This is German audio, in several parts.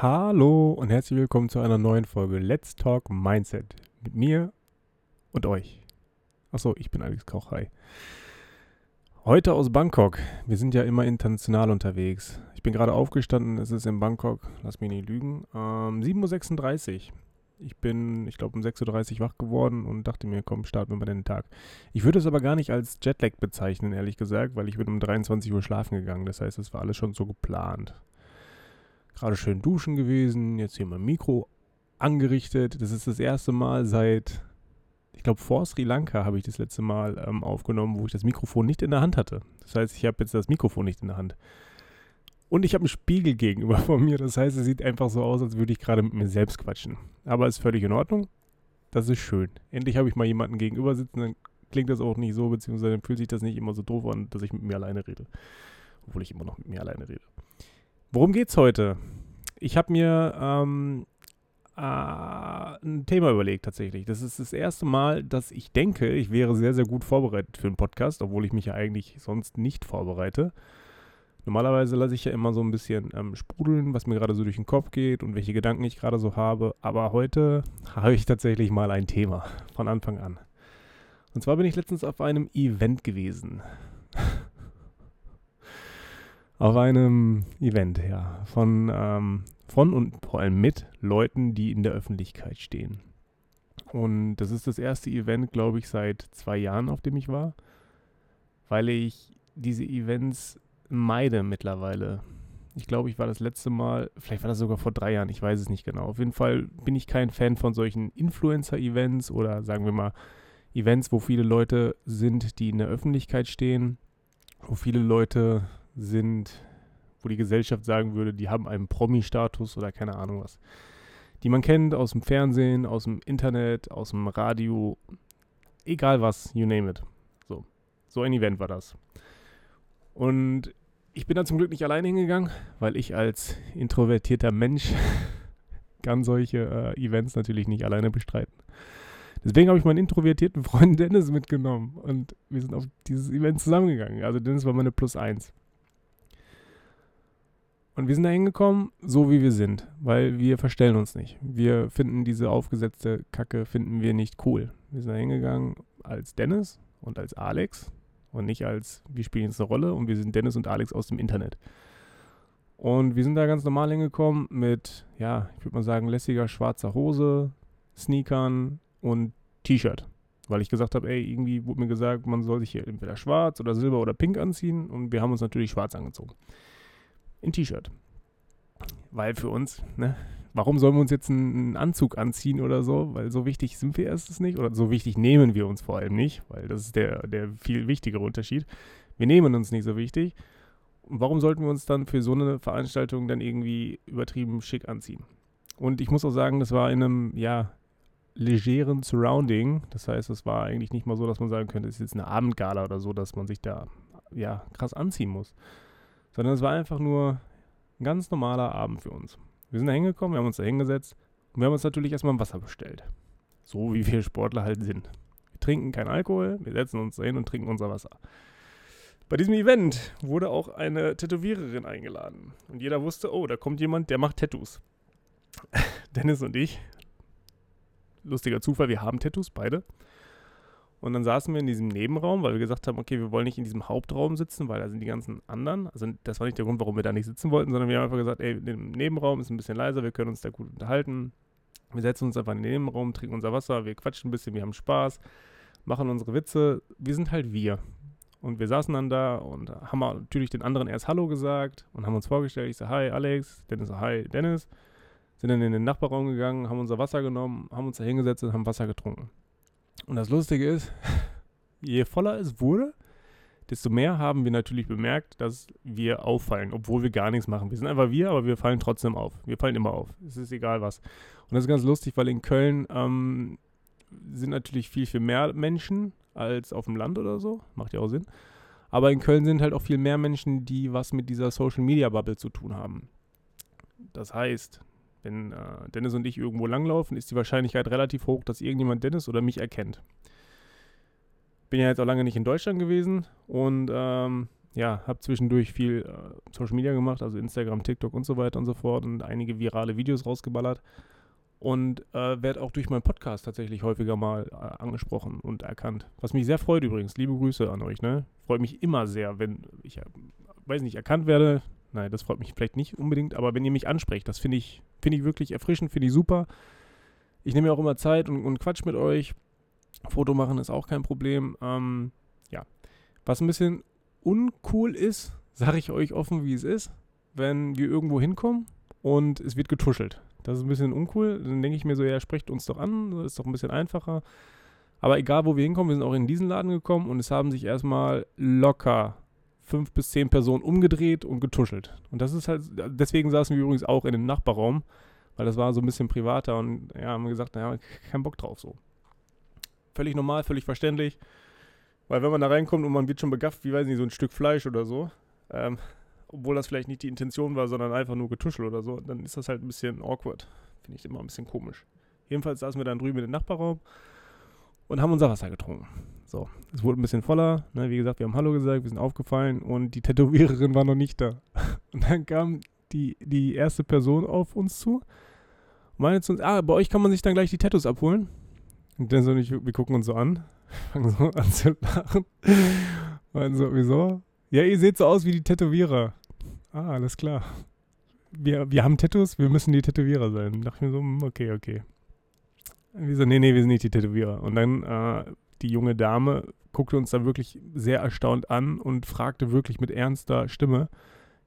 Hallo und herzlich willkommen zu einer neuen Folge Let's Talk Mindset mit mir und euch. Achso, ich bin Alex Koch, hi. Heute aus Bangkok. Wir sind ja immer international unterwegs. Ich bin gerade aufgestanden, es ist in Bangkok, lass mich nicht lügen, ähm, 7.36 Uhr. Ich bin, ich glaube, um 6.30 Uhr wach geworden und dachte mir, komm, starten wir mal den Tag. Ich würde es aber gar nicht als Jetlag bezeichnen, ehrlich gesagt, weil ich bin um 23 Uhr schlafen gegangen. Das heißt, es war alles schon so geplant. Gerade schön duschen gewesen, jetzt hier mein Mikro angerichtet. Das ist das erste Mal seit, ich glaube, vor Sri Lanka habe ich das letzte Mal ähm, aufgenommen, wo ich das Mikrofon nicht in der Hand hatte. Das heißt, ich habe jetzt das Mikrofon nicht in der Hand. Und ich habe einen Spiegel gegenüber von mir. Das heißt, es sieht einfach so aus, als würde ich gerade mit mir selbst quatschen. Aber ist völlig in Ordnung. Das ist schön. Endlich habe ich mal jemanden gegenüber sitzen, dann klingt das auch nicht so, beziehungsweise fühlt sich das nicht immer so doof an, dass ich mit mir alleine rede. Obwohl ich immer noch mit mir alleine rede. Worum geht's heute? Ich habe mir ähm, äh, ein Thema überlegt tatsächlich. Das ist das erste Mal, dass ich denke, ich wäre sehr, sehr gut vorbereitet für einen Podcast, obwohl ich mich ja eigentlich sonst nicht vorbereite. Normalerweise lasse ich ja immer so ein bisschen ähm, sprudeln, was mir gerade so durch den Kopf geht und welche Gedanken ich gerade so habe. Aber heute habe ich tatsächlich mal ein Thema von Anfang an. Und zwar bin ich letztens auf einem Event gewesen. Auf einem Event, ja, von, ähm, von und vor allem mit Leuten, die in der Öffentlichkeit stehen. Und das ist das erste Event, glaube ich, seit zwei Jahren, auf dem ich war, weil ich diese Events meide mittlerweile. Ich glaube, ich war das letzte Mal, vielleicht war das sogar vor drei Jahren, ich weiß es nicht genau. Auf jeden Fall bin ich kein Fan von solchen Influencer-Events oder sagen wir mal Events, wo viele Leute sind, die in der Öffentlichkeit stehen, wo viele Leute sind, wo die Gesellschaft sagen würde, die haben einen Promi-Status oder keine Ahnung was. Die man kennt aus dem Fernsehen, aus dem Internet, aus dem Radio, egal was, you name it. So, so ein Event war das. Und ich bin da zum Glück nicht alleine hingegangen, weil ich als introvertierter Mensch kann solche äh, Events natürlich nicht alleine bestreiten. Deswegen habe ich meinen introvertierten Freund Dennis mitgenommen und wir sind auf dieses Event zusammengegangen. Also Dennis war meine Plus eins. Und wir sind da hingekommen, so wie wir sind, weil wir verstellen uns nicht. Wir finden diese aufgesetzte Kacke, finden wir nicht cool. Wir sind da hingegangen als Dennis und als Alex und nicht als, wir spielen jetzt eine Rolle und wir sind Dennis und Alex aus dem Internet. Und wir sind da ganz normal hingekommen mit, ja, ich würde mal sagen, lässiger schwarzer Hose, Sneakern und T-Shirt. Weil ich gesagt habe, ey, irgendwie wurde mir gesagt, man soll sich hier entweder schwarz oder silber oder pink anziehen und wir haben uns natürlich schwarz angezogen ein T-Shirt. Weil für uns, ne, warum sollen wir uns jetzt einen Anzug anziehen oder so? Weil so wichtig sind wir erstens nicht oder so wichtig nehmen wir uns vor allem nicht, weil das ist der, der viel wichtigere Unterschied. Wir nehmen uns nicht so wichtig. Und warum sollten wir uns dann für so eine Veranstaltung dann irgendwie übertrieben schick anziehen? Und ich muss auch sagen, das war in einem, ja, legeren Surrounding. Das heißt, es war eigentlich nicht mal so, dass man sagen könnte, es ist jetzt eine Abendgala oder so, dass man sich da, ja, krass anziehen muss sondern es war einfach nur ein ganz normaler Abend für uns. Wir sind da hingekommen, wir haben uns da hingesetzt und wir haben uns natürlich erstmal ein Wasser bestellt. So wie wir Sportler halt sind. Wir trinken keinen Alkohol, wir setzen uns da hin und trinken unser Wasser. Bei diesem Event wurde auch eine Tätowiererin eingeladen. Und jeder wusste, oh, da kommt jemand, der macht Tattoos. Dennis und ich, lustiger Zufall, wir haben Tattoos, beide. Und dann saßen wir in diesem Nebenraum, weil wir gesagt haben, okay, wir wollen nicht in diesem Hauptraum sitzen, weil da sind die ganzen anderen. Also das war nicht der Grund, warum wir da nicht sitzen wollten, sondern wir haben einfach gesagt, ey, im Nebenraum ist ein bisschen leiser, wir können uns da gut unterhalten. Wir setzen uns einfach in den Nebenraum, trinken unser Wasser, wir quatschen ein bisschen, wir haben Spaß, machen unsere Witze. Wir sind halt wir. Und wir saßen dann da und haben natürlich den anderen erst Hallo gesagt und haben uns vorgestellt. Ich sage, hi Alex, Dennis, hi Dennis. Sind dann in den Nachbarraum gegangen, haben unser Wasser genommen, haben uns da hingesetzt und haben Wasser getrunken. Und das Lustige ist, je voller es wurde, desto mehr haben wir natürlich bemerkt, dass wir auffallen, obwohl wir gar nichts machen. Wir sind einfach wir, aber wir fallen trotzdem auf. Wir fallen immer auf. Es ist egal was. Und das ist ganz lustig, weil in Köln ähm, sind natürlich viel, viel mehr Menschen als auf dem Land oder so. Macht ja auch Sinn. Aber in Köln sind halt auch viel mehr Menschen, die was mit dieser Social Media Bubble zu tun haben. Das heißt, wenn äh, Dennis und ich irgendwo langlaufen, ist die Wahrscheinlichkeit relativ hoch, dass irgendjemand Dennis oder mich erkennt. Bin ja jetzt auch lange nicht in Deutschland gewesen und ähm, ja, habe zwischendurch viel äh, Social Media gemacht, also Instagram, TikTok und so weiter und so fort und einige virale Videos rausgeballert und äh, werde auch durch meinen Podcast tatsächlich häufiger mal äh, angesprochen und erkannt. Was mich sehr freut übrigens. Liebe Grüße an euch. Ne? Freut mich immer sehr, wenn ich, äh, weiß nicht, erkannt werde. Nein, das freut mich vielleicht nicht unbedingt, aber wenn ihr mich ansprecht, das finde ich, find ich wirklich erfrischend, finde ich super. Ich nehme mir auch immer Zeit und, und Quatsch mit euch. Foto machen ist auch kein Problem. Ähm, ja. Was ein bisschen uncool ist, sage ich euch offen, wie es ist, wenn wir irgendwo hinkommen und es wird getuschelt. Das ist ein bisschen uncool. Dann denke ich mir so, ja, sprecht uns doch an, das ist doch ein bisschen einfacher. Aber egal, wo wir hinkommen, wir sind auch in diesen Laden gekommen und es haben sich erstmal locker fünf bis zehn Personen umgedreht und getuschelt. Und das ist halt, deswegen saßen wir übrigens auch in dem Nachbarraum, weil das war so ein bisschen privater und ja, haben gesagt, naja, kein Bock drauf so. Völlig normal, völlig verständlich. Weil wenn man da reinkommt und man wird schon begafft, wie weiß ich so ein Stück Fleisch oder so, ähm, obwohl das vielleicht nicht die Intention war, sondern einfach nur getuschelt oder so, dann ist das halt ein bisschen awkward. Finde ich immer ein bisschen komisch. Jedenfalls saßen wir dann drüben in den Nachbarraum und haben unser Wasser getrunken. So, es wurde ein bisschen voller. Ne? Wie gesagt, wir haben Hallo gesagt, wir sind aufgefallen und die Tätowiererin war noch nicht da. Und dann kam die, die erste Person auf uns zu und meinte zu uns, ah, bei euch kann man sich dann gleich die Tattoos abholen. Und dann so, ich, wir gucken uns so an, fangen so an zu lachen. Meinen so, wieso? Ja, ihr seht so aus wie die Tätowierer. Ah, alles klar. Wir, wir haben Tattoos, wir müssen die Tätowierer sein. Da dachte ich mir so, hm, okay, okay. Wir so, nee, nee, wir sind nicht die Tätowierer. Und dann äh, die junge Dame guckte uns dann wirklich sehr erstaunt an und fragte wirklich mit ernster Stimme,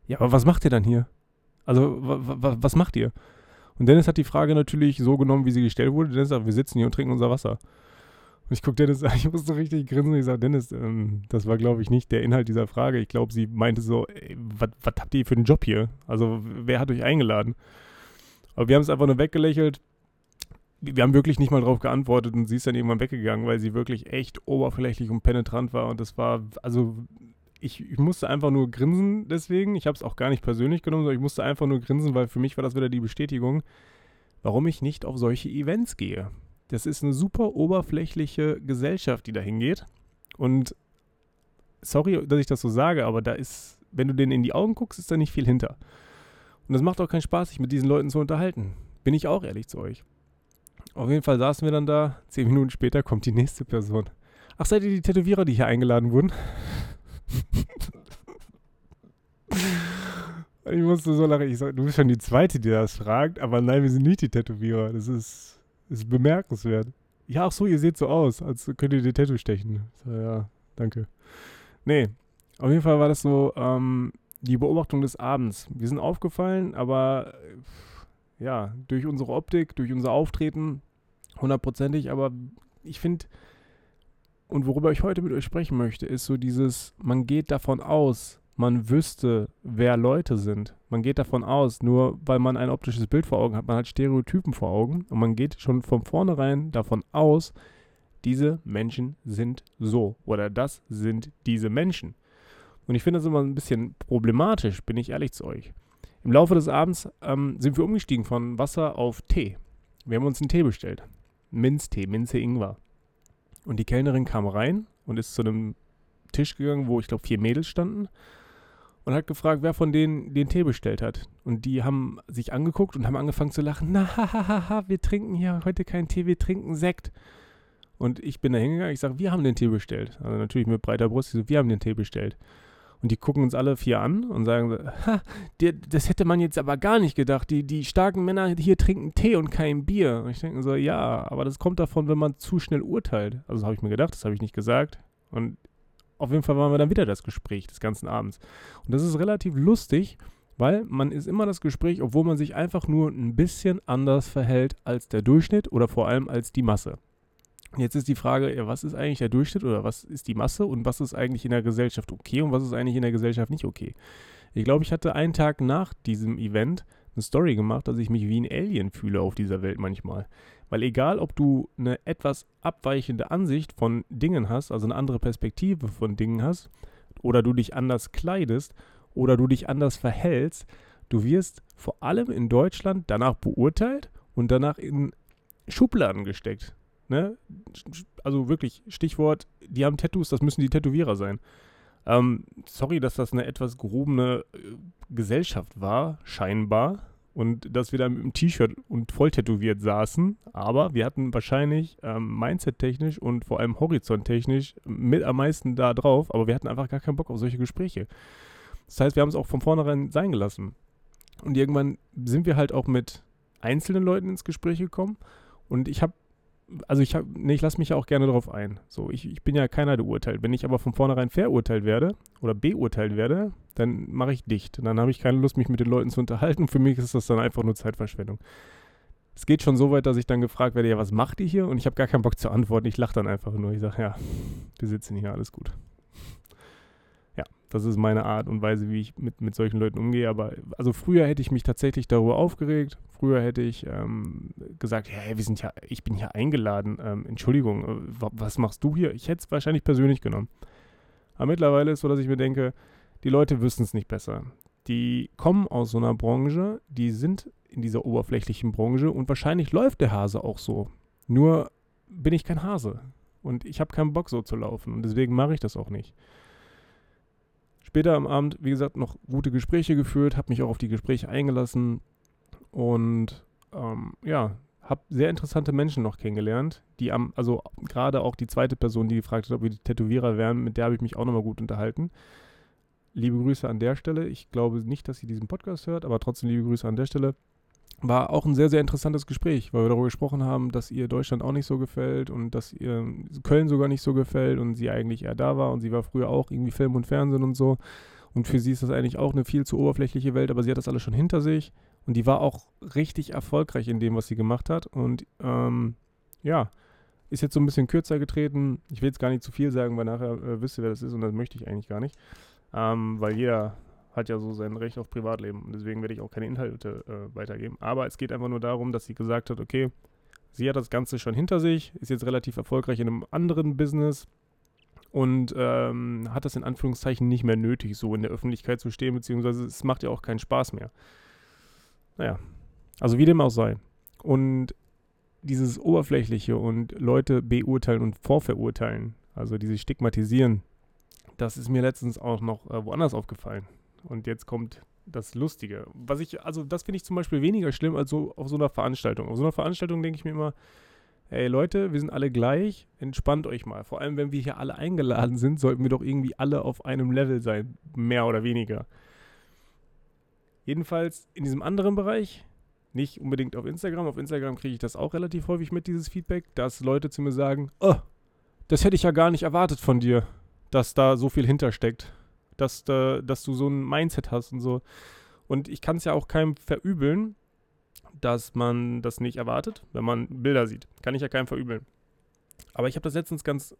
ja, aber was macht ihr dann hier? Also, was macht ihr? Und Dennis hat die Frage natürlich so genommen, wie sie gestellt wurde. Dennis sagt, wir sitzen hier und trinken unser Wasser. Und ich gucke Dennis an, ich musste richtig grinsen. Ich sage, Dennis, ähm, das war, glaube ich, nicht der Inhalt dieser Frage. Ich glaube, sie meinte so, was habt ihr für einen Job hier? Also, wer hat euch eingeladen? Aber wir haben es einfach nur weggelächelt. Wir haben wirklich nicht mal drauf geantwortet und sie ist dann irgendwann weggegangen, weil sie wirklich echt oberflächlich und penetrant war. Und das war, also, ich, ich musste einfach nur grinsen deswegen. Ich habe es auch gar nicht persönlich genommen, sondern ich musste einfach nur grinsen, weil für mich war das wieder die Bestätigung, warum ich nicht auf solche Events gehe. Das ist eine super oberflächliche Gesellschaft, die da hingeht. Und sorry, dass ich das so sage, aber da ist, wenn du denen in die Augen guckst, ist da nicht viel hinter. Und das macht auch keinen Spaß, sich mit diesen Leuten zu unterhalten. Bin ich auch ehrlich zu euch. Auf jeden Fall saßen wir dann da. Zehn Minuten später kommt die nächste Person. Ach, seid ihr die Tätowierer, die hier eingeladen wurden? ich musste so lachen. Ich sag, du bist schon die Zweite, die das fragt. Aber nein, wir sind nicht die Tätowierer. Das ist ist bemerkenswert. Ja, ach so, ihr seht so aus, als könnt ihr die Tattoo stechen. So, ja, danke. Nee, auf jeden Fall war das so ähm, die Beobachtung des Abends. Wir sind aufgefallen, aber ja, durch unsere Optik, durch unser Auftreten, hundertprozentig, aber ich finde, und worüber ich heute mit euch sprechen möchte, ist so dieses, man geht davon aus, man wüsste, wer Leute sind. Man geht davon aus, nur weil man ein optisches Bild vor Augen hat, man hat Stereotypen vor Augen und man geht schon von vornherein davon aus, diese Menschen sind so oder das sind diese Menschen. Und ich finde das immer ein bisschen problematisch, bin ich ehrlich zu euch. Im Laufe des Abends ähm, sind wir umgestiegen von Wasser auf Tee. Wir haben uns einen Tee bestellt. Minztee, Minze Ingwer. Und die Kellnerin kam rein und ist zu einem Tisch gegangen, wo ich glaube vier Mädels standen und hat gefragt, wer von denen den Tee bestellt hat. Und die haben sich angeguckt und haben angefangen zu lachen. Na, hahaha, wir trinken hier heute keinen Tee, wir trinken Sekt. Und ich bin da hingegangen, ich sage, wir haben den Tee bestellt. Also natürlich mit breiter Brust, ich so, wir haben den Tee bestellt. Und die gucken uns alle vier an und sagen, ha, die, das hätte man jetzt aber gar nicht gedacht. Die, die starken Männer hier trinken Tee und kein Bier. Und ich denke so, ja, aber das kommt davon, wenn man zu schnell urteilt. Also habe ich mir gedacht, das habe ich nicht gesagt. Und auf jeden Fall waren wir dann wieder das Gespräch des ganzen Abends. Und das ist relativ lustig, weil man ist immer das Gespräch, obwohl man sich einfach nur ein bisschen anders verhält als der Durchschnitt oder vor allem als die Masse. Jetzt ist die Frage, ja, was ist eigentlich der Durchschnitt oder was ist die Masse und was ist eigentlich in der Gesellschaft okay und was ist eigentlich in der Gesellschaft nicht okay? Ich glaube, ich hatte einen Tag nach diesem Event eine Story gemacht, dass ich mich wie ein Alien fühle auf dieser Welt manchmal. Weil egal, ob du eine etwas abweichende Ansicht von Dingen hast, also eine andere Perspektive von Dingen hast, oder du dich anders kleidest, oder du dich anders verhältst, du wirst vor allem in Deutschland danach beurteilt und danach in Schubladen gesteckt. Ne? Also wirklich, Stichwort, die haben Tattoos, das müssen die Tätowierer sein. Ähm, sorry, dass das eine etwas gehobene äh, Gesellschaft war, scheinbar. Und dass wir da mit dem T-Shirt und voll tätowiert saßen. Aber wir hatten wahrscheinlich ähm, Mindset-technisch und vor allem horizonttechnisch mit am meisten da drauf. Aber wir hatten einfach gar keinen Bock auf solche Gespräche. Das heißt, wir haben es auch von vornherein sein gelassen. Und irgendwann sind wir halt auch mit einzelnen Leuten ins Gespräch gekommen. Und ich habe also ich nee, ich lasse mich ja auch gerne darauf ein. So, ich, ich bin ja keiner, der urteilt. Wenn ich aber von vornherein verurteilt werde oder beurteilt werde, dann mache ich dicht. Und dann habe ich keine Lust, mich mit den Leuten zu unterhalten. Für mich ist das dann einfach nur Zeitverschwendung. Es geht schon so weit, dass ich dann gefragt werde, ja, was macht ihr hier? Und ich habe gar keinen Bock zu antworten. Ich lache dann einfach nur. Ich sage, ja, wir sitzen hier, alles gut. Das ist meine Art und Weise, wie ich mit, mit solchen Leuten umgehe. Aber also früher hätte ich mich tatsächlich darüber aufgeregt. Früher hätte ich ähm, gesagt, hey, wir sind ja, ich bin hier eingeladen. Ähm, Entschuldigung, äh, was machst du hier? Ich hätte es wahrscheinlich persönlich genommen. Aber mittlerweile ist so, dass ich mir denke, die Leute wissen es nicht besser. Die kommen aus so einer Branche, die sind in dieser oberflächlichen Branche und wahrscheinlich läuft der Hase auch so. Nur bin ich kein Hase. Und ich habe keinen Bock so zu laufen. Und deswegen mache ich das auch nicht. Später am Abend, wie gesagt, noch gute Gespräche geführt, habe mich auch auf die Gespräche eingelassen und ähm, ja, habe sehr interessante Menschen noch kennengelernt, die am, also gerade auch die zweite Person, die gefragt hat, ob wir die Tätowierer wären, mit der habe ich mich auch nochmal gut unterhalten. Liebe Grüße an der Stelle. Ich glaube nicht, dass sie diesen Podcast hört, aber trotzdem liebe Grüße an der Stelle war auch ein sehr, sehr interessantes Gespräch, weil wir darüber gesprochen haben, dass ihr Deutschland auch nicht so gefällt und dass ihr Köln sogar nicht so gefällt und sie eigentlich eher da war und sie war früher auch irgendwie Film und Fernsehen und so. Und für sie ist das eigentlich auch eine viel zu oberflächliche Welt, aber sie hat das alles schon hinter sich und die war auch richtig erfolgreich in dem, was sie gemacht hat. Und ähm, ja, ist jetzt so ein bisschen kürzer getreten. Ich will jetzt gar nicht zu viel sagen, weil nachher äh, wisst ihr, wer das ist und das möchte ich eigentlich gar nicht. Ähm, weil jeder hat ja so sein Recht auf Privatleben. Und deswegen werde ich auch keine Inhalte äh, weitergeben. Aber es geht einfach nur darum, dass sie gesagt hat, okay, sie hat das Ganze schon hinter sich, ist jetzt relativ erfolgreich in einem anderen Business und ähm, hat das in Anführungszeichen nicht mehr nötig, so in der Öffentlichkeit zu stehen, beziehungsweise es macht ja auch keinen Spaß mehr. Naja, also wie dem auch sei. Und dieses Oberflächliche und Leute beurteilen und vorverurteilen, also dieses Stigmatisieren, das ist mir letztens auch noch äh, woanders aufgefallen. Und jetzt kommt das Lustige. Was ich, also das finde ich zum Beispiel weniger schlimm als so auf so einer Veranstaltung. Auf so einer Veranstaltung denke ich mir immer, ey Leute, wir sind alle gleich, entspannt euch mal. Vor allem, wenn wir hier alle eingeladen sind, sollten wir doch irgendwie alle auf einem Level sein, mehr oder weniger. Jedenfalls in diesem anderen Bereich, nicht unbedingt auf Instagram, auf Instagram kriege ich das auch relativ häufig mit, dieses Feedback, dass Leute zu mir sagen, oh, das hätte ich ja gar nicht erwartet von dir, dass da so viel hintersteckt dass, äh, dass du so ein Mindset hast und so. Und ich kann es ja auch keinem verübeln, dass man das nicht erwartet, wenn man Bilder sieht. Kann ich ja keinem verübeln. Aber ich habe das letztens ganz,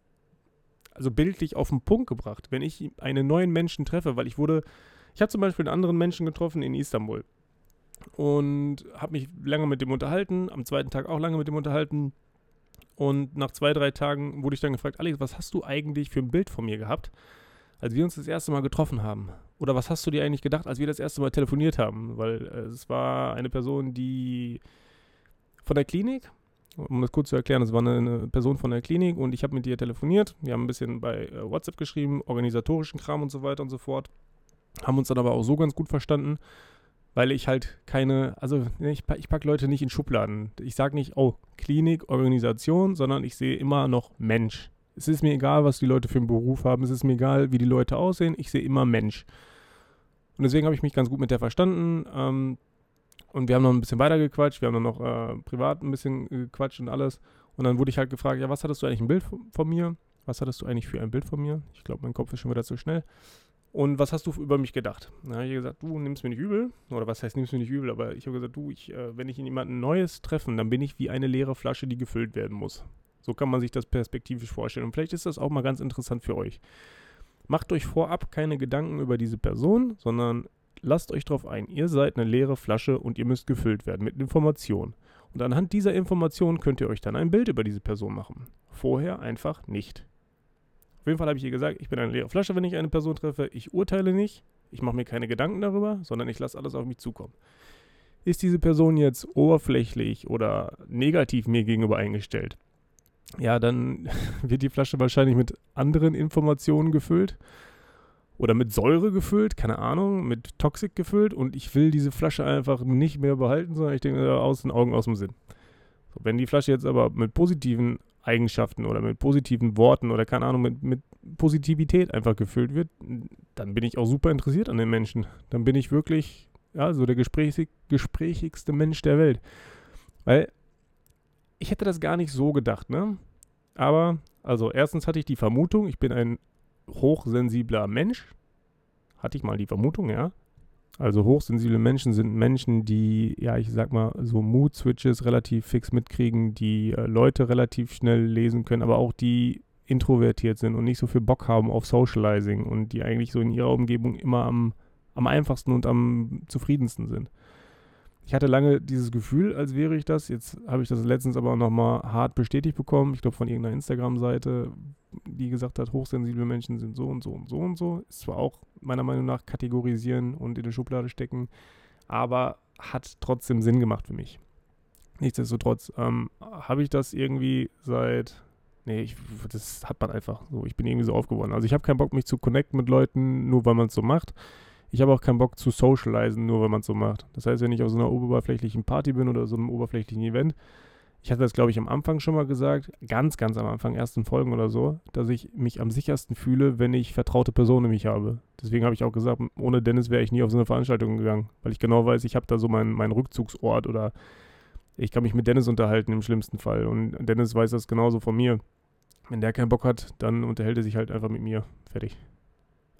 also bildlich auf den Punkt gebracht. Wenn ich einen neuen Menschen treffe, weil ich wurde, ich habe zum Beispiel einen anderen Menschen getroffen in Istanbul und habe mich lange mit dem unterhalten, am zweiten Tag auch lange mit dem unterhalten. Und nach zwei, drei Tagen wurde ich dann gefragt, Alex, was hast du eigentlich für ein Bild von mir gehabt? Als wir uns das erste Mal getroffen haben? Oder was hast du dir eigentlich gedacht, als wir das erste Mal telefoniert haben? Weil äh, es war eine Person, die von der Klinik, um das kurz zu erklären, es war eine, Person von der Klinik und ich habe mit ihr telefoniert. Wir haben ein bisschen bei äh, WhatsApp geschrieben, organisatorischen Kram und so weiter und so fort. Haben uns dann aber auch so ganz gut verstanden, weil ich halt keine, also ich, ich packe Leute nicht in Schubladen. Ich sage nicht, oh, Klinik, Organisation, sondern ich sehe immer noch Mensch. Es ist mir egal, was die Leute für einen Beruf haben. Es ist mir egal, wie die Leute aussehen. Ich sehe immer Mensch. Und deswegen habe ich mich ganz gut mit der verstanden. Ähm, und wir haben noch ein bisschen weiter gequatscht. Wir haben dann noch äh, privat ein bisschen gequatscht und alles. Und dann wurde ich halt gefragt, ja, was hattest du eigentlich ein Bild von, mir? Was hattest du eigentlich für ein Bild von mir? Ich glaube, mein Kopf ist schon wieder zu schnell. Und was hast du über mich gedacht? Dann habe ich gesagt, du nimmst mir nicht übel. Oder was heißt, nimmst mir nicht übel? Aber ich habe gesagt, du, ich, äh, wenn ich in jemanden Neues treffen, dann bin ich wie eine leere Flasche, die gefüllt werden muss. So kann man sich das perspektivisch vorstellen. Und vielleicht ist das auch mal ganz interessant für euch. Macht euch vorab keine Gedanken über diese Person, sondern lasst euch darauf ein. Ihr seid eine leere Flasche und ihr müsst gefüllt werden mit Informationen. Und anhand dieser Informationen könnt ihr euch dann ein Bild über diese Person machen. Vorher einfach nicht. Auf jeden Fall habe ich ihr gesagt, ich bin eine leere Flasche, wenn ich eine Person treffe. Ich urteile nicht, ich mache mir keine Gedanken darüber, sondern ich lasse alles auf mich zukommen. Ist diese Person jetzt oberflächlich oder negativ mir gegenüber eingestellt? Ja, dann wird die Flasche wahrscheinlich mit anderen Informationen gefüllt. oder mit Säure gefüllt, keine Ahnung, mit Toxik gefüllt und ich will diese Flasche einfach nicht mehr behalten, sondern ich denke, aus den Augen, aus dem Sinn. So, wenn die Flasche jetzt aber mit positiven Eigenschaften oder mit positiven Worten oder keine Ahnung, mit, mit Positivität einfach gefüllt wird, dann bin ich auch super interessiert an den Menschen. Dann bin ich wirklich, ja, so der gesprächig, gesprächigste Mensch der Welt. Weil ich hätte das gar nicht so gedacht, ne? Aber, also erstens hatte ich die Vermutung, ich bin ein hochsensibler Mensch. Hatte ich mal die Vermutung, ja. Also hochsensible Menschen sind Menschen, die, ja, ich sag mal, so Mood-Switches relativ fix mitkriegen, die äh, Leute relativ schnell lesen können, aber auch die introvertiert sind und nicht so viel Bock haben auf Socializing und die eigentlich so in ihrer Umgebung immer am, am einfachsten und am zufriedensten sind. Ich hatte lange dieses Gefühl, als wäre ich das. Jetzt habe ich das letztens aber nochmal hart bestätigt bekommen. Ich glaube, von irgendeiner Instagram-Seite, die gesagt hat, hochsensible Menschen sind so und so und so und so. Ist zwar auch meiner Meinung nach kategorisieren und in die Schublade stecken, aber hat trotzdem Sinn gemacht für mich. Nichtsdestotrotz ähm, habe ich das irgendwie seit. Nee, ich, das hat man einfach so. Ich bin irgendwie so aufgeworden. Also ich habe keinen Bock, mich zu connecten mit Leuten, nur weil man es so macht ich habe auch keinen Bock zu socialisen, nur weil man es so macht. Das heißt, wenn ich auf so einer oberflächlichen Party bin oder so einem oberflächlichen Event, ich hatte das, glaube ich, am Anfang schon mal gesagt, ganz, ganz am Anfang, ersten Folgen oder so, dass ich mich am sichersten fühle, wenn ich vertraute Personen in mich habe. Deswegen habe ich auch gesagt, ohne Dennis wäre ich nie auf so eine Veranstaltung gegangen, weil ich genau weiß, ich habe da so meinen mein Rückzugsort oder ich kann mich mit Dennis unterhalten im schlimmsten Fall. Und Dennis weiß das genauso von mir. Wenn der keinen Bock hat, dann unterhält er sich halt einfach mit mir. Fertig.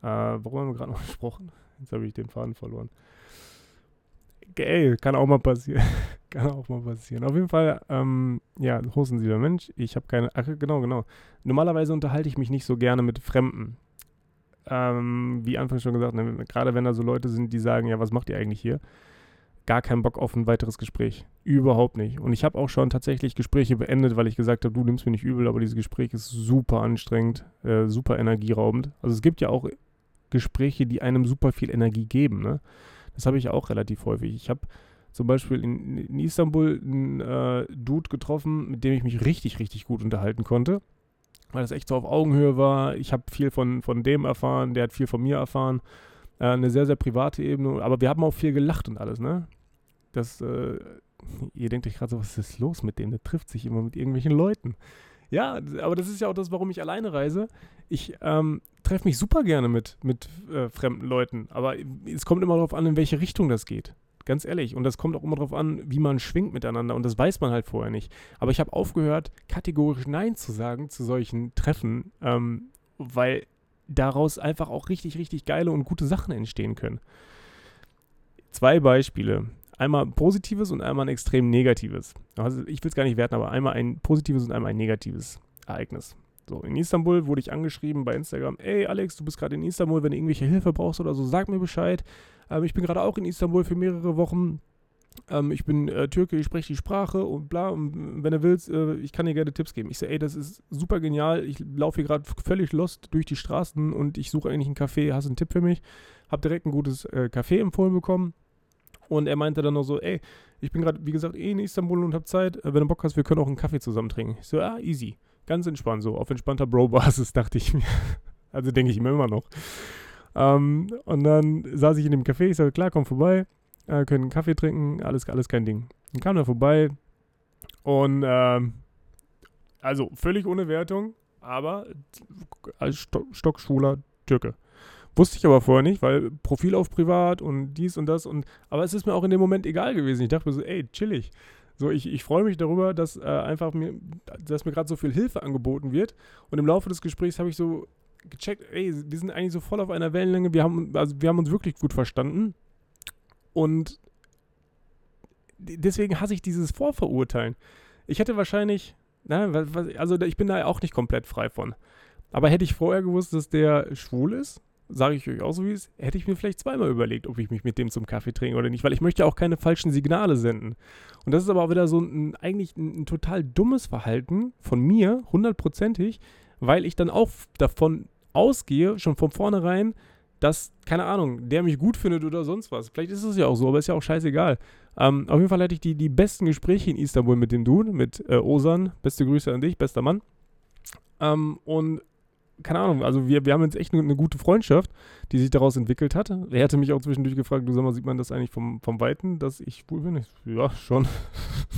Äh, warum haben wir gerade noch gesprochen? Jetzt habe ich den Faden verloren. Ey, kann auch mal passieren. kann auch mal passieren. Auf jeden Fall, ähm, ja, hostensieber Mensch. Ich habe keine. Ach, genau, genau. Normalerweise unterhalte ich mich nicht so gerne mit Fremden. Ähm, wie anfangs schon gesagt, ne, gerade wenn da so Leute sind, die sagen, ja, was macht ihr eigentlich hier? Gar keinen Bock auf ein weiteres Gespräch. Überhaupt nicht. Und ich habe auch schon tatsächlich Gespräche beendet, weil ich gesagt habe, du nimmst mir nicht übel, aber dieses Gespräch ist super anstrengend, äh, super energieraubend. Also es gibt ja auch Gespräche, die einem super viel Energie geben. Ne? Das habe ich auch relativ häufig. Ich habe zum Beispiel in, in Istanbul einen äh, Dude getroffen, mit dem ich mich richtig, richtig gut unterhalten konnte. Weil das echt so auf Augenhöhe war. Ich habe viel von, von dem erfahren, der hat viel von mir erfahren. Äh, eine sehr, sehr private Ebene. Aber wir haben auch viel gelacht und alles, ne? Das, äh, ihr denkt euch gerade so, was ist los mit dem? Der trifft sich immer mit irgendwelchen Leuten. Ja, aber das ist ja auch das, warum ich alleine reise. Ich ähm, treffe mich super gerne mit, mit äh, fremden Leuten, aber es kommt immer darauf an, in welche Richtung das geht. Ganz ehrlich. Und das kommt auch immer darauf an, wie man schwingt miteinander. Und das weiß man halt vorher nicht. Aber ich habe aufgehört, kategorisch Nein zu sagen zu solchen Treffen, ähm, weil daraus einfach auch richtig, richtig geile und gute Sachen entstehen können. Zwei Beispiele einmal ein positives und einmal ein extrem negatives. Also ich will es gar nicht werten, aber einmal ein positives und einmal ein negatives Ereignis. So, in Istanbul wurde ich angeschrieben bei Instagram, ey Alex, du bist gerade in Istanbul, wenn du irgendwelche Hilfe brauchst oder so, sag mir Bescheid. Ähm, ich bin gerade auch in Istanbul für mehrere Wochen. Ähm, ich bin äh, Türke, ich spreche die Sprache und bla. Und wenn du willst, äh, ich kann dir gerne Tipps geben. Ich sage, ey, das ist super genial. Ich laufe hier gerade völlig lost durch die Straßen und ich suche eigentlich einen Café. Hast du einen Tipp für mich? Hab direkt ein gutes äh, Café empfohlen bekommen. Und er meinte dann noch so, ey, ich bin gerade, wie gesagt, eh in Istanbul und hab Zeit. Äh, wenn du Bock hast, wir können auch einen Kaffee zusammen trinken. Ich so, ah, easy. Ganz entspannt, so auf entspannter Bro-Basis, dachte ich mir. Also denke ich mir immer noch. Ähm, und dann saß ich in dem Café, ich sagte, klar, komm vorbei, äh, können einen Kaffee trinken, alles, alles kein Ding. Dann kam er vorbei und ähm, also völlig ohne Wertung, aber als stockschwuler Türke. Wusste ich aber vorher nicht, weil Profil auf privat und dies und das und aber es ist mir auch in dem Moment egal gewesen. Ich dachte mir so, ey, chillig. So, ich, ich freue mich darüber, dass äh, einfach mir, dass mir gerade so viel Hilfe angeboten wird. Und im Laufe des Gesprächs habe ich so gecheckt, ey, wir sind eigentlich so voll auf einer Wellenlänge, wir haben, also wir haben uns wirklich gut verstanden. Und deswegen hasse ich dieses Vorverurteilen. Ich hätte wahrscheinlich, na, also ich bin da auch nicht komplett frei von. Aber hätte ich vorher gewusst, dass der schwul ist, sage ich euch auch so wie es, hätte ich mir vielleicht zweimal überlegt, ob ich mich mit dem zum Kaffee trinke oder nicht, weil ich möchte auch keine falschen Signale senden. Und das ist aber auch wieder so ein, eigentlich ein, ein total dummes Verhalten von mir, hundertprozentig, weil ich dann auch davon ausgehe, schon von vornherein, dass, keine Ahnung, der mich gut findet oder sonst was. Vielleicht ist es ja auch so, aber ist ja auch scheißegal. Ähm, auf jeden Fall hatte ich die, die besten Gespräche in Istanbul mit dem Dude, mit äh, Osan. Beste Grüße an dich, bester Mann. Ähm, und keine Ahnung, also wir, wir haben jetzt echt eine, gute Freundschaft, die sich daraus entwickelt hat. Er hatte mich auch zwischendurch gefragt, du sag mal, sieht man das eigentlich vom, vom Weiten, dass ich schwul bin? Ich, ja, schon.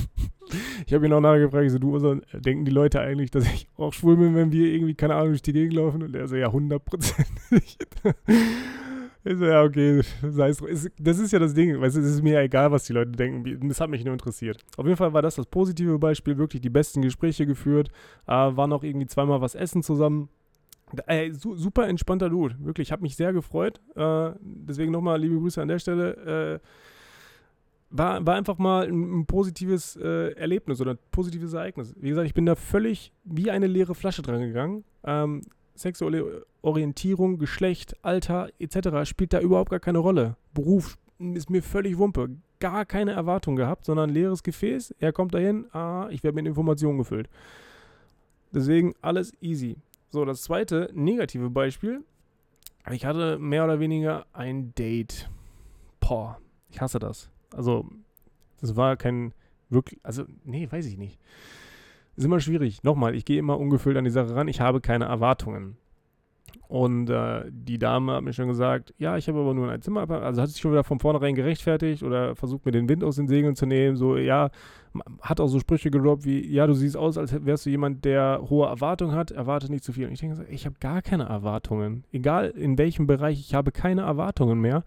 ich habe ihn auch nachher gefragt, ich so, du, also, denken die Leute eigentlich, dass ich auch schwul bin, wenn wir irgendwie, keine Ahnung, durch die Gegend laufen? Und er so, ja, hundertprozentig. Ich so, ja, okay, sei es, das ist ja das Ding, weißt es ist mir ja egal, was die Leute denken, das hat mich nur interessiert. Auf jeden Fall war das das positive Beispiel, wirklich die besten Gespräche geführt, äh, waren auch irgendwie zweimal was essen zusammen. Ey, su super entspannter Dude, wirklich, habe mich sehr gefreut. Äh, deswegen nochmal liebe Grüße an der Stelle. Äh, war, war einfach mal ein, ein positives äh, Erlebnis oder ein positives Ereignis. Wie gesagt, ich bin da völlig wie eine leere Flasche dran gegangen. Ähm, sexuelle Orientierung, Geschlecht, Alter etc. spielt da überhaupt gar keine Rolle. Beruf ist mir völlig Wumpe. Gar keine Erwartung gehabt, sondern leeres Gefäß. Er kommt dahin, ah, ich werde mit Informationen gefüllt. Deswegen alles easy. So, das zweite negative Beispiel. Ich hatte mehr oder weniger ein Date. Boah, ich hasse das. Also, das war kein wirklich, also, nee, weiß ich nicht. Ist immer schwierig. Nochmal, ich gehe immer ungefüllt an die Sache ran. Ich habe keine Erwartungen. Und äh, die Dame hat mir schon gesagt, ja, ich habe aber nur ein Zimmer, also hat sich schon wieder von vornherein gerechtfertigt oder versucht mir den Wind aus den Segeln zu nehmen, so, ja, hat auch so Sprüche gedroppt wie, ja, du siehst aus, als wärst du jemand, der hohe Erwartungen hat, erwartet nicht zu viel. Und ich denke ich habe gar keine Erwartungen. Egal in welchem Bereich, ich habe keine Erwartungen mehr.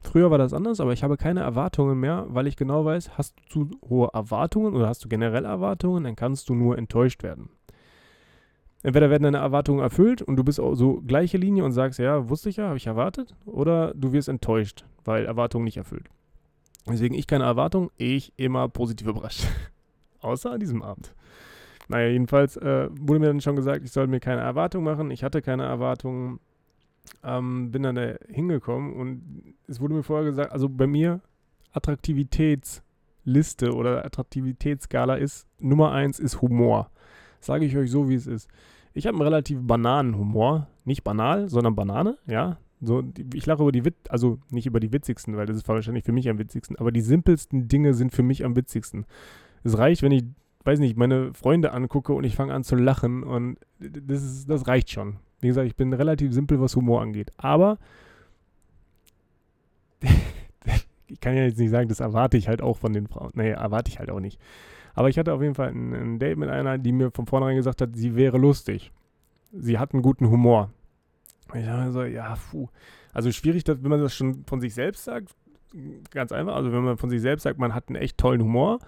Früher war das anders, aber ich habe keine Erwartungen mehr, weil ich genau weiß, hast du zu hohe Erwartungen oder hast du generell Erwartungen, dann kannst du nur enttäuscht werden. Entweder werden deine Erwartungen erfüllt und du bist auch so gleiche Linie und sagst, ja, wusste ich ja, habe ich erwartet, oder du wirst enttäuscht, weil Erwartungen nicht erfüllt. Deswegen ich keine Erwartung, ich immer positiv überrascht. Außer an diesem Abend. Naja, jedenfalls äh, wurde mir dann schon gesagt, ich soll mir keine Erwartungen machen. Ich hatte keine Erwartungen. Ähm, bin dann da hingekommen und es wurde mir vorher gesagt, also bei mir Attraktivitätsliste oder Attraktivitätsskala ist Nummer eins ist Humor. Sage ich euch so, wie es ist. Ich habe einen relativ bananen Humor. Nicht banal, sondern Banane, ja. So, ich lache über die Witz, also nicht über die witzigsten, weil das ist wahrscheinlich für mich am witzigsten, aber die simpelsten Dinge sind für mich am witzigsten. Es reicht, wenn ich, weiß nicht, meine Freunde angucke und ich fange an zu lachen und das, ist, das reicht schon. Wie gesagt, ich bin relativ simpel, was Humor angeht. Aber ich kann ja jetzt nicht sagen, das erwarte ich halt auch von den Frauen. Nee, erwarte ich halt auch nicht. Aber ich hatte auf jeden Fall ein, ein Date mit einer, die mir von vornherein gesagt hat, sie wäre lustig. Sie hat einen guten Humor. Und ich dachte so, ja, puh. Also schwierig, dass, wenn man das schon von sich selbst sagt, ganz einfach. Also wenn man von sich selbst sagt, man hat einen echt tollen Humor,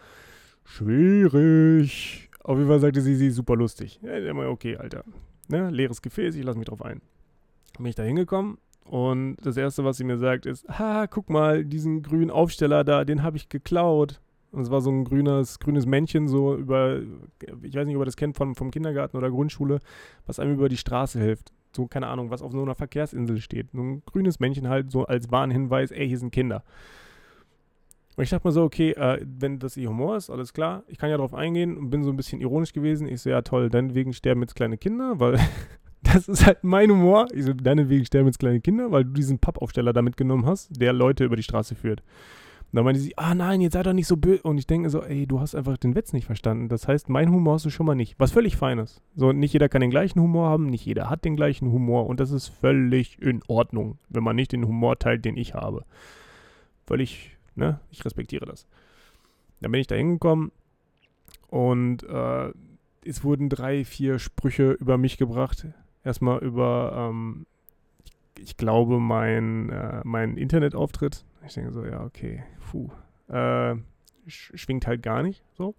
schwierig. Auf jeden Fall sagte sie, sie ist super lustig. Ja, okay, Alter. Ne? Leeres Gefäß, ich lasse mich drauf ein. Bin ich da hingekommen und das erste, was sie mir sagt, ist, ha, guck mal, diesen grünen Aufsteller da, den habe ich geklaut. Und es war so ein grünes, grünes Männchen, so über, ich weiß nicht, ob ihr das kennt von, vom Kindergarten oder Grundschule, was einem über die Straße hilft. So, keine Ahnung, was auf so einer Verkehrsinsel steht. So ein grünes Männchen halt so als Warnhinweis, ey, hier sind Kinder. Und ich dachte mir so, okay, äh, wenn das ihr Humor ist, alles klar, ich kann ja darauf eingehen und bin so ein bisschen ironisch gewesen. Ich so, ja toll, deinetwegen sterben jetzt kleine Kinder, weil das ist halt mein Humor. Ich so, deinetwegen sterben jetzt kleine Kinder, weil du diesen Pappaufsteller da mitgenommen hast, der Leute über die Straße führt. Und dann meinte sie, ah nein, jetzt sei doch nicht so böse. Und ich denke so, ey, du hast einfach den Witz nicht verstanden. Das heißt, mein Humor hast du schon mal nicht. Was völlig fein ist. So, nicht jeder kann den gleichen Humor haben, nicht jeder hat den gleichen Humor. Und das ist völlig in Ordnung, wenn man nicht den Humor teilt, den ich habe. Völlig, ne? Ich respektiere das. Dann bin ich da hingekommen und äh, es wurden drei, vier Sprüche über mich gebracht. Erstmal über, ähm, ich, glaube, mein, äh, mein Internetauftritt. Ich denke so, ja, okay, puh, äh, schwingt halt gar nicht so.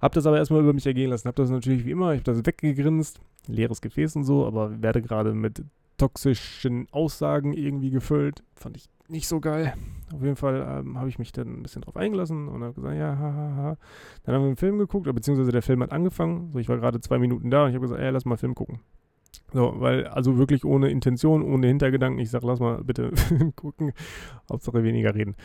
Hab das aber erstmal über mich ergehen lassen. Hab das natürlich wie immer, ich hab das weggegrinst, leeres Gefäß und so, aber werde gerade mit toxischen Aussagen irgendwie gefüllt. Fand ich nicht so geil. Auf jeden Fall ähm, habe ich mich dann ein bisschen drauf eingelassen und habe gesagt, ja, hahaha. Ha, ha. Dann haben wir einen Film geguckt, beziehungsweise der Film hat angefangen. So, ich war gerade zwei Minuten da und ich habe gesagt, ey, lass mal Film gucken. So, weil, also wirklich ohne Intention, ohne Hintergedanken. Ich sage, lass mal bitte gucken. Hauptsache weniger reden.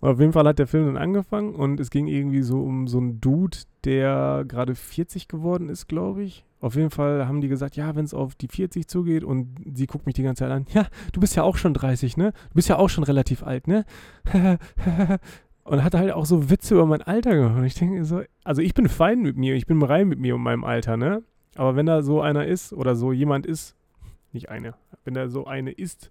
Und auf jeden Fall hat der Film dann angefangen und es ging irgendwie so um so einen Dude, der gerade 40 geworden ist, glaube ich. Auf jeden Fall haben die gesagt, ja, wenn es auf die 40 zugeht und sie guckt mich die ganze Zeit an, ja, du bist ja auch schon 30, ne? Du bist ja auch schon relativ alt, ne? und hat halt auch so Witze über mein Alter gemacht. Und ich denke so, also ich bin fein mit mir, ich bin rein mit mir und meinem Alter, ne? Aber wenn da so einer ist oder so jemand ist, nicht eine, wenn da so eine ist,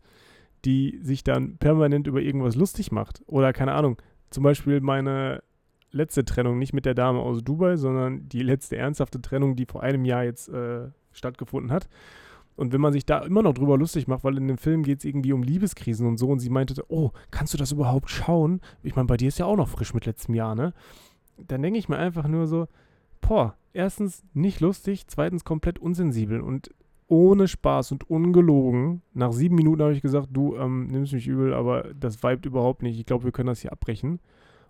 die sich dann permanent über irgendwas lustig macht oder keine Ahnung, zum Beispiel meine letzte Trennung, nicht mit der Dame aus Dubai, sondern die letzte ernsthafte Trennung, die vor einem Jahr jetzt äh, stattgefunden hat. Und wenn man sich da immer noch drüber lustig macht, weil in dem Film geht es irgendwie um Liebeskrisen und so, und sie meinte, oh, kannst du das überhaupt schauen? Ich meine, bei dir ist ja auch noch frisch mit letztem Jahr, ne? Dann denke ich mir einfach nur so, boah, erstens nicht lustig, zweitens komplett unsensibel und ohne Spaß und ungelogen. Nach sieben Minuten habe ich gesagt, du ähm, nimmst mich übel, aber das vibet überhaupt nicht. Ich glaube, wir können das hier abbrechen.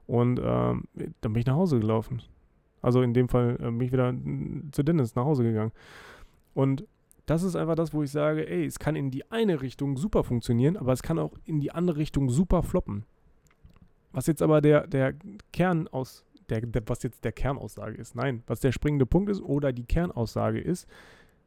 Und ähm, dann bin ich nach Hause gelaufen. Also in dem Fall äh, bin ich wieder zu Dennis nach Hause gegangen. Und das ist einfach das, wo ich sage, ey, es kann in die eine Richtung super funktionieren, aber es kann auch in die andere Richtung super floppen. Was jetzt aber der, der Kern aus, der, der, was jetzt der Kernaussage ist, nein, was der springende Punkt ist oder die Kernaussage ist,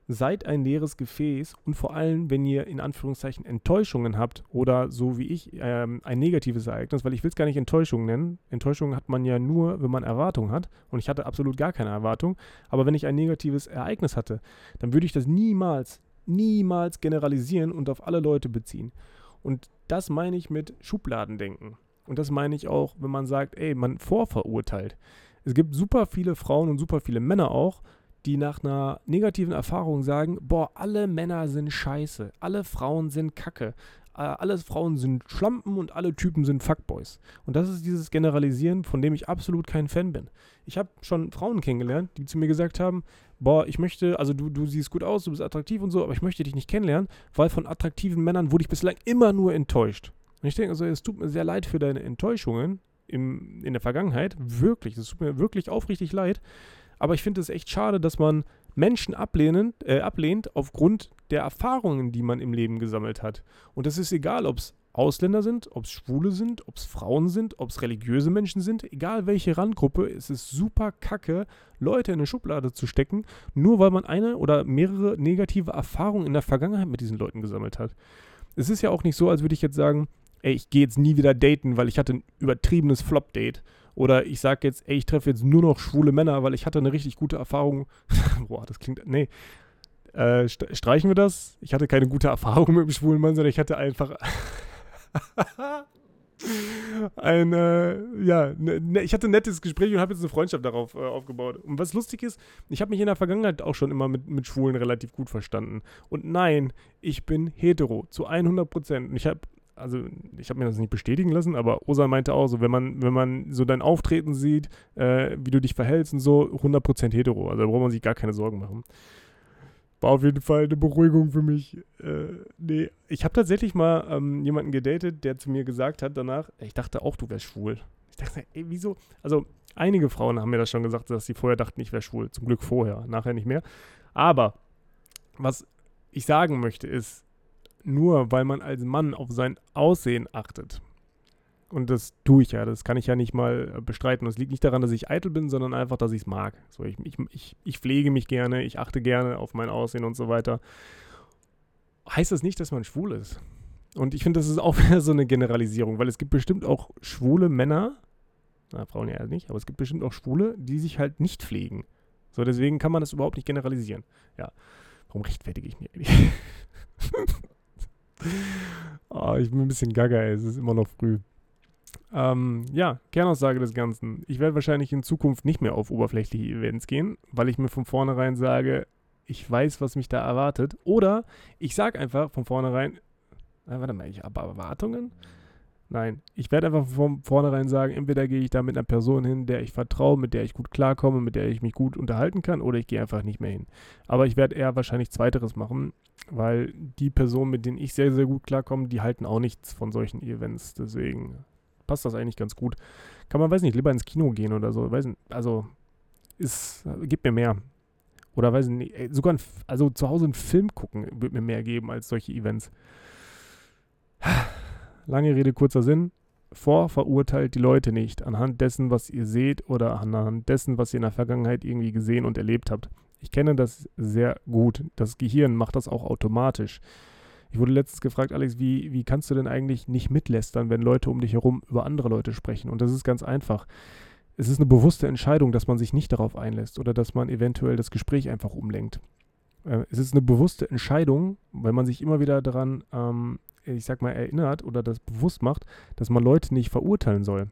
seid ein leeres Gefäß und vor allem, wenn ihr in Anführungszeichen Enttäuschungen habt oder so wie ich ähm, ein negatives Ereignis, weil ich will es gar nicht Enttäuschung nennen. Enttäuschung hat man ja nur, wenn man Erwartung hat und ich hatte absolut gar keine Erwartung. Aber wenn ich ein negatives Ereignis hatte, dann würde ich das niemals, niemals generalisieren und auf alle Leute beziehen. Und das meine ich mit Schubladendenken. Und das meine ich auch, wenn man sagt, ey, man vorverurteilt. Es gibt super viele Frauen und super viele Männer auch, die nach einer negativen Erfahrung sagen, boah, alle Männer sind scheiße, alle Frauen sind kacke, alle Frauen sind Schlampen und alle Typen sind Fuckboys. Und das ist dieses Generalisieren, von dem ich absolut kein Fan bin. Ich habe schon Frauen kennengelernt, die zu mir gesagt haben, boah, ich möchte, also du, du siehst gut aus, du bist attraktiv und so, aber ich möchte dich nicht kennenlernen, weil von attraktiven Männern wurde ich bislang immer nur enttäuscht. Und ich denke, also, es tut mir sehr leid für deine Enttäuschungen im, in der Vergangenheit, wirklich, es tut mir wirklich aufrichtig leid, aber ich finde es echt schade, dass man Menschen ablehnen, äh, ablehnt aufgrund der Erfahrungen, die man im Leben gesammelt hat. Und das ist egal, ob es Ausländer sind, ob es Schwule sind, ob es Frauen sind, ob es religiöse Menschen sind, egal welche Randgruppe, es ist super kacke, Leute in eine Schublade zu stecken, nur weil man eine oder mehrere negative Erfahrungen in der Vergangenheit mit diesen Leuten gesammelt hat. Es ist ja auch nicht so, als würde ich jetzt sagen, ey, ich gehe jetzt nie wieder daten, weil ich hatte ein übertriebenes Flop-Date. Oder ich sage jetzt, ey, ich treffe jetzt nur noch schwule Männer, weil ich hatte eine richtig gute Erfahrung. Boah, das klingt. Nee. Äh, streichen wir das? Ich hatte keine gute Erfahrung mit einem schwulen Mann, sondern ich hatte einfach. ein, äh, ja, ne, ne, ich hatte ein nettes Gespräch und habe jetzt eine Freundschaft darauf äh, aufgebaut. Und was lustig ist, ich habe mich in der Vergangenheit auch schon immer mit, mit Schwulen relativ gut verstanden. Und nein, ich bin hetero, zu 100 Prozent. Und ich habe also ich habe mir das nicht bestätigen lassen, aber Osa meinte auch so, wenn man, wenn man so dein Auftreten sieht, äh, wie du dich verhältst und so, 100% hetero. Also da braucht man sich gar keine Sorgen machen. War auf jeden Fall eine Beruhigung für mich. Äh, nee, ich habe tatsächlich mal ähm, jemanden gedatet, der zu mir gesagt hat danach, ich dachte auch, du wärst schwul. Ich dachte, ey, wieso? Also einige Frauen haben mir das schon gesagt, dass sie vorher dachten, ich wäre schwul. Zum Glück vorher, nachher nicht mehr. Aber was ich sagen möchte ist, nur weil man als Mann auf sein Aussehen achtet, und das tue ich ja, das kann ich ja nicht mal äh, bestreiten. Und es liegt nicht daran, dass ich eitel bin, sondern einfach, dass ich es mag. So, ich, ich, ich, ich pflege mich gerne, ich achte gerne auf mein Aussehen und so weiter. Heißt das nicht, dass man schwul ist? Und ich finde, das ist auch wieder so eine Generalisierung, weil es gibt bestimmt auch schwule Männer, na, Frauen ja nicht, aber es gibt bestimmt auch Schwule, die sich halt nicht pflegen. So, deswegen kann man das überhaupt nicht generalisieren. Ja, warum rechtfertige ich mich eigentlich? oh, ich bin ein bisschen gaga, ey. es ist immer noch früh. Ähm, ja, Kernaussage des Ganzen. Ich werde wahrscheinlich in Zukunft nicht mehr auf oberflächliche Events gehen, weil ich mir von vornherein sage, ich weiß, was mich da erwartet. Oder ich sage einfach von vornherein, äh, warte mal, ich habe Erwartungen? Nein, ich werde einfach von vornherein sagen, entweder gehe ich da mit einer Person hin, der ich vertraue, mit der ich gut klarkomme, mit der ich mich gut unterhalten kann, oder ich gehe einfach nicht mehr hin. Aber ich werde eher wahrscheinlich Zweiteres machen, weil die Personen, mit denen ich sehr, sehr gut klarkomme, die halten auch nichts von solchen Events. Deswegen passt das eigentlich ganz gut. Kann man, weiß nicht, lieber ins Kino gehen oder so. Weiß nicht, also, ist, gibt mir mehr. Oder weiß nicht, sogar, ein, also zu Hause einen Film gucken, wird mir mehr geben als solche Events. Lange Rede, kurzer Sinn. Vorverurteilt die Leute nicht anhand dessen, was ihr seht oder anhand dessen, was ihr in der Vergangenheit irgendwie gesehen und erlebt habt. Ich kenne das sehr gut. Das Gehirn macht das auch automatisch. Ich wurde letztens gefragt, Alex, wie, wie kannst du denn eigentlich nicht mitlästern, wenn Leute um dich herum über andere Leute sprechen? Und das ist ganz einfach. Es ist eine bewusste Entscheidung, dass man sich nicht darauf einlässt oder dass man eventuell das Gespräch einfach umlenkt. Äh, es ist eine bewusste Entscheidung, weil man sich immer wieder daran, ähm, ich sag mal, erinnert oder das bewusst macht, dass man Leute nicht verurteilen soll.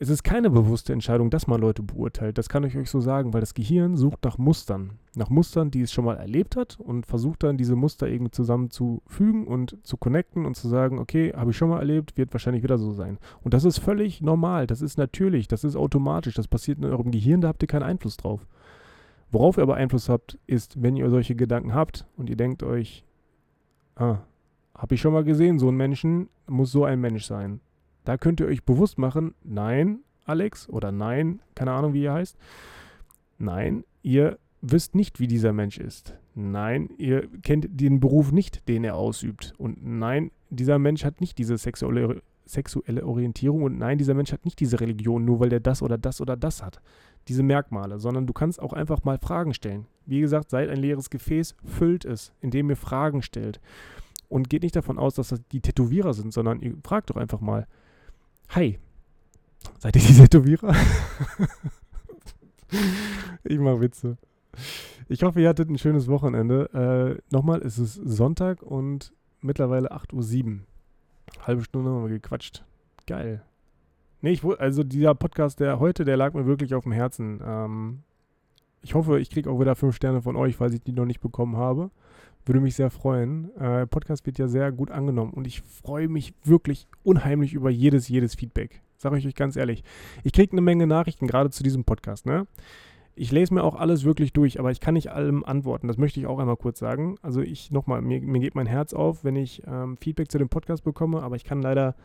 Es ist keine bewusste Entscheidung, dass man Leute beurteilt. Das kann ich euch so sagen, weil das Gehirn sucht nach Mustern. Nach Mustern, die es schon mal erlebt hat und versucht dann, diese Muster irgendwie zusammenzufügen und zu connecten und zu sagen, okay, habe ich schon mal erlebt, wird wahrscheinlich wieder so sein. Und das ist völlig normal, das ist natürlich, das ist automatisch, das passiert in eurem Gehirn, da habt ihr keinen Einfluss drauf. Worauf ihr aber Einfluss habt, ist, wenn ihr solche Gedanken habt und ihr denkt euch, ah, habe ich schon mal gesehen, so ein Menschen muss so ein Mensch sein. Da könnt ihr euch bewusst machen, nein, Alex, oder nein, keine Ahnung, wie ihr heißt. Nein, ihr wisst nicht, wie dieser Mensch ist. Nein, ihr kennt den Beruf nicht, den er ausübt. Und nein, dieser Mensch hat nicht diese sexuelle, sexuelle Orientierung. Und nein, dieser Mensch hat nicht diese Religion, nur weil der das oder das oder das hat. Diese Merkmale, sondern du kannst auch einfach mal Fragen stellen. Wie gesagt, seid ein leeres Gefäß, füllt es, indem ihr Fragen stellt. Und geht nicht davon aus, dass das die Tätowierer sind, sondern ihr fragt doch einfach mal, Hi. Seid ihr die Tätowierer? ich mache Witze. Ich hoffe, ihr hattet ein schönes Wochenende. Äh, nochmal, es ist Sonntag und mittlerweile 8.07 Uhr. Halbe Stunde haben wir gequatscht. Geil. Nee, ich also dieser Podcast, der heute, der lag mir wirklich auf dem Herzen. Ähm, ich hoffe, ich kriege auch wieder fünf Sterne von euch, falls ich die noch nicht bekommen habe. Würde mich sehr freuen. Äh, Podcast wird ja sehr gut angenommen und ich freue mich wirklich unheimlich über jedes, jedes Feedback. Sage ich euch ganz ehrlich. Ich kriege eine Menge Nachrichten gerade zu diesem Podcast, ne? Ich lese mir auch alles wirklich durch, aber ich kann nicht allem antworten. Das möchte ich auch einmal kurz sagen. Also ich nochmal, mir, mir geht mein Herz auf, wenn ich ähm, Feedback zu dem Podcast bekomme, aber ich kann leider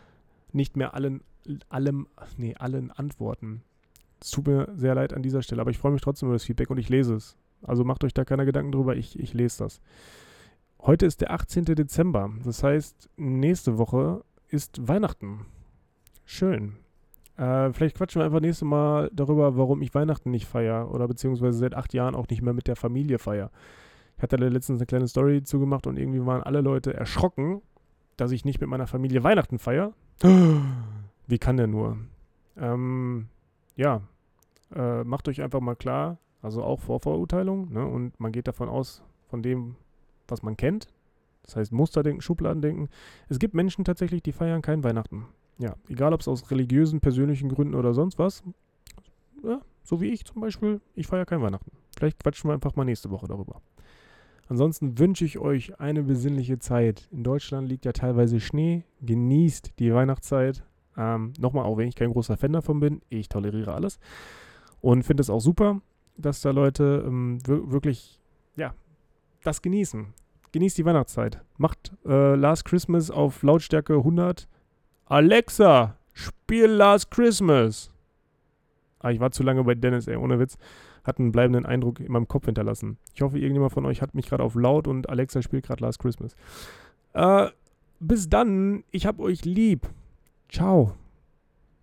nicht mehr allen, allem, nee, allen antworten. Es tut mir sehr leid an dieser Stelle, aber ich freue mich trotzdem über das Feedback und ich lese es. Also macht euch da keine Gedanken drüber, ich, ich lese das. Heute ist der 18. Dezember. Das heißt, nächste Woche ist Weihnachten. Schön. Äh, vielleicht quatschen wir einfach nächstes Mal darüber, warum ich Weihnachten nicht feiere oder beziehungsweise seit acht Jahren auch nicht mehr mit der Familie feiere. Ich hatte da letztens eine kleine Story zugemacht und irgendwie waren alle Leute erschrocken, dass ich nicht mit meiner Familie Weihnachten feiere. Wie kann der nur? Ähm, ja, äh, macht euch einfach mal klar, also auch Vorverurteilung, ne? und man geht davon aus, von dem, was man kennt. Das heißt Musterdenken, Schubladendenken. Es gibt Menschen tatsächlich, die feiern kein Weihnachten. Ja, egal ob es aus religiösen, persönlichen Gründen oder sonst was. Ja, so wie ich zum Beispiel, ich feiere kein Weihnachten. Vielleicht quatschen wir einfach mal nächste Woche darüber. Ansonsten wünsche ich euch eine besinnliche Zeit. In Deutschland liegt ja teilweise Schnee. Genießt die Weihnachtszeit. Ähm, Nochmal, auch wenn ich kein großer Fan davon bin, ich toleriere alles. Und finde es auch super, dass da Leute ähm, wirklich, ja, das genießen. Genießt die Weihnachtszeit. Macht äh, Last Christmas auf Lautstärke 100. Alexa, spiel Last Christmas. Ah, ich war zu lange bei Dennis, ey, ohne Witz. Hat einen bleibenden Eindruck in meinem Kopf hinterlassen. Ich hoffe, irgendjemand von euch hat mich gerade auf laut und Alexa spielt gerade Last Christmas. Äh, bis dann, ich hab euch lieb. Ciao.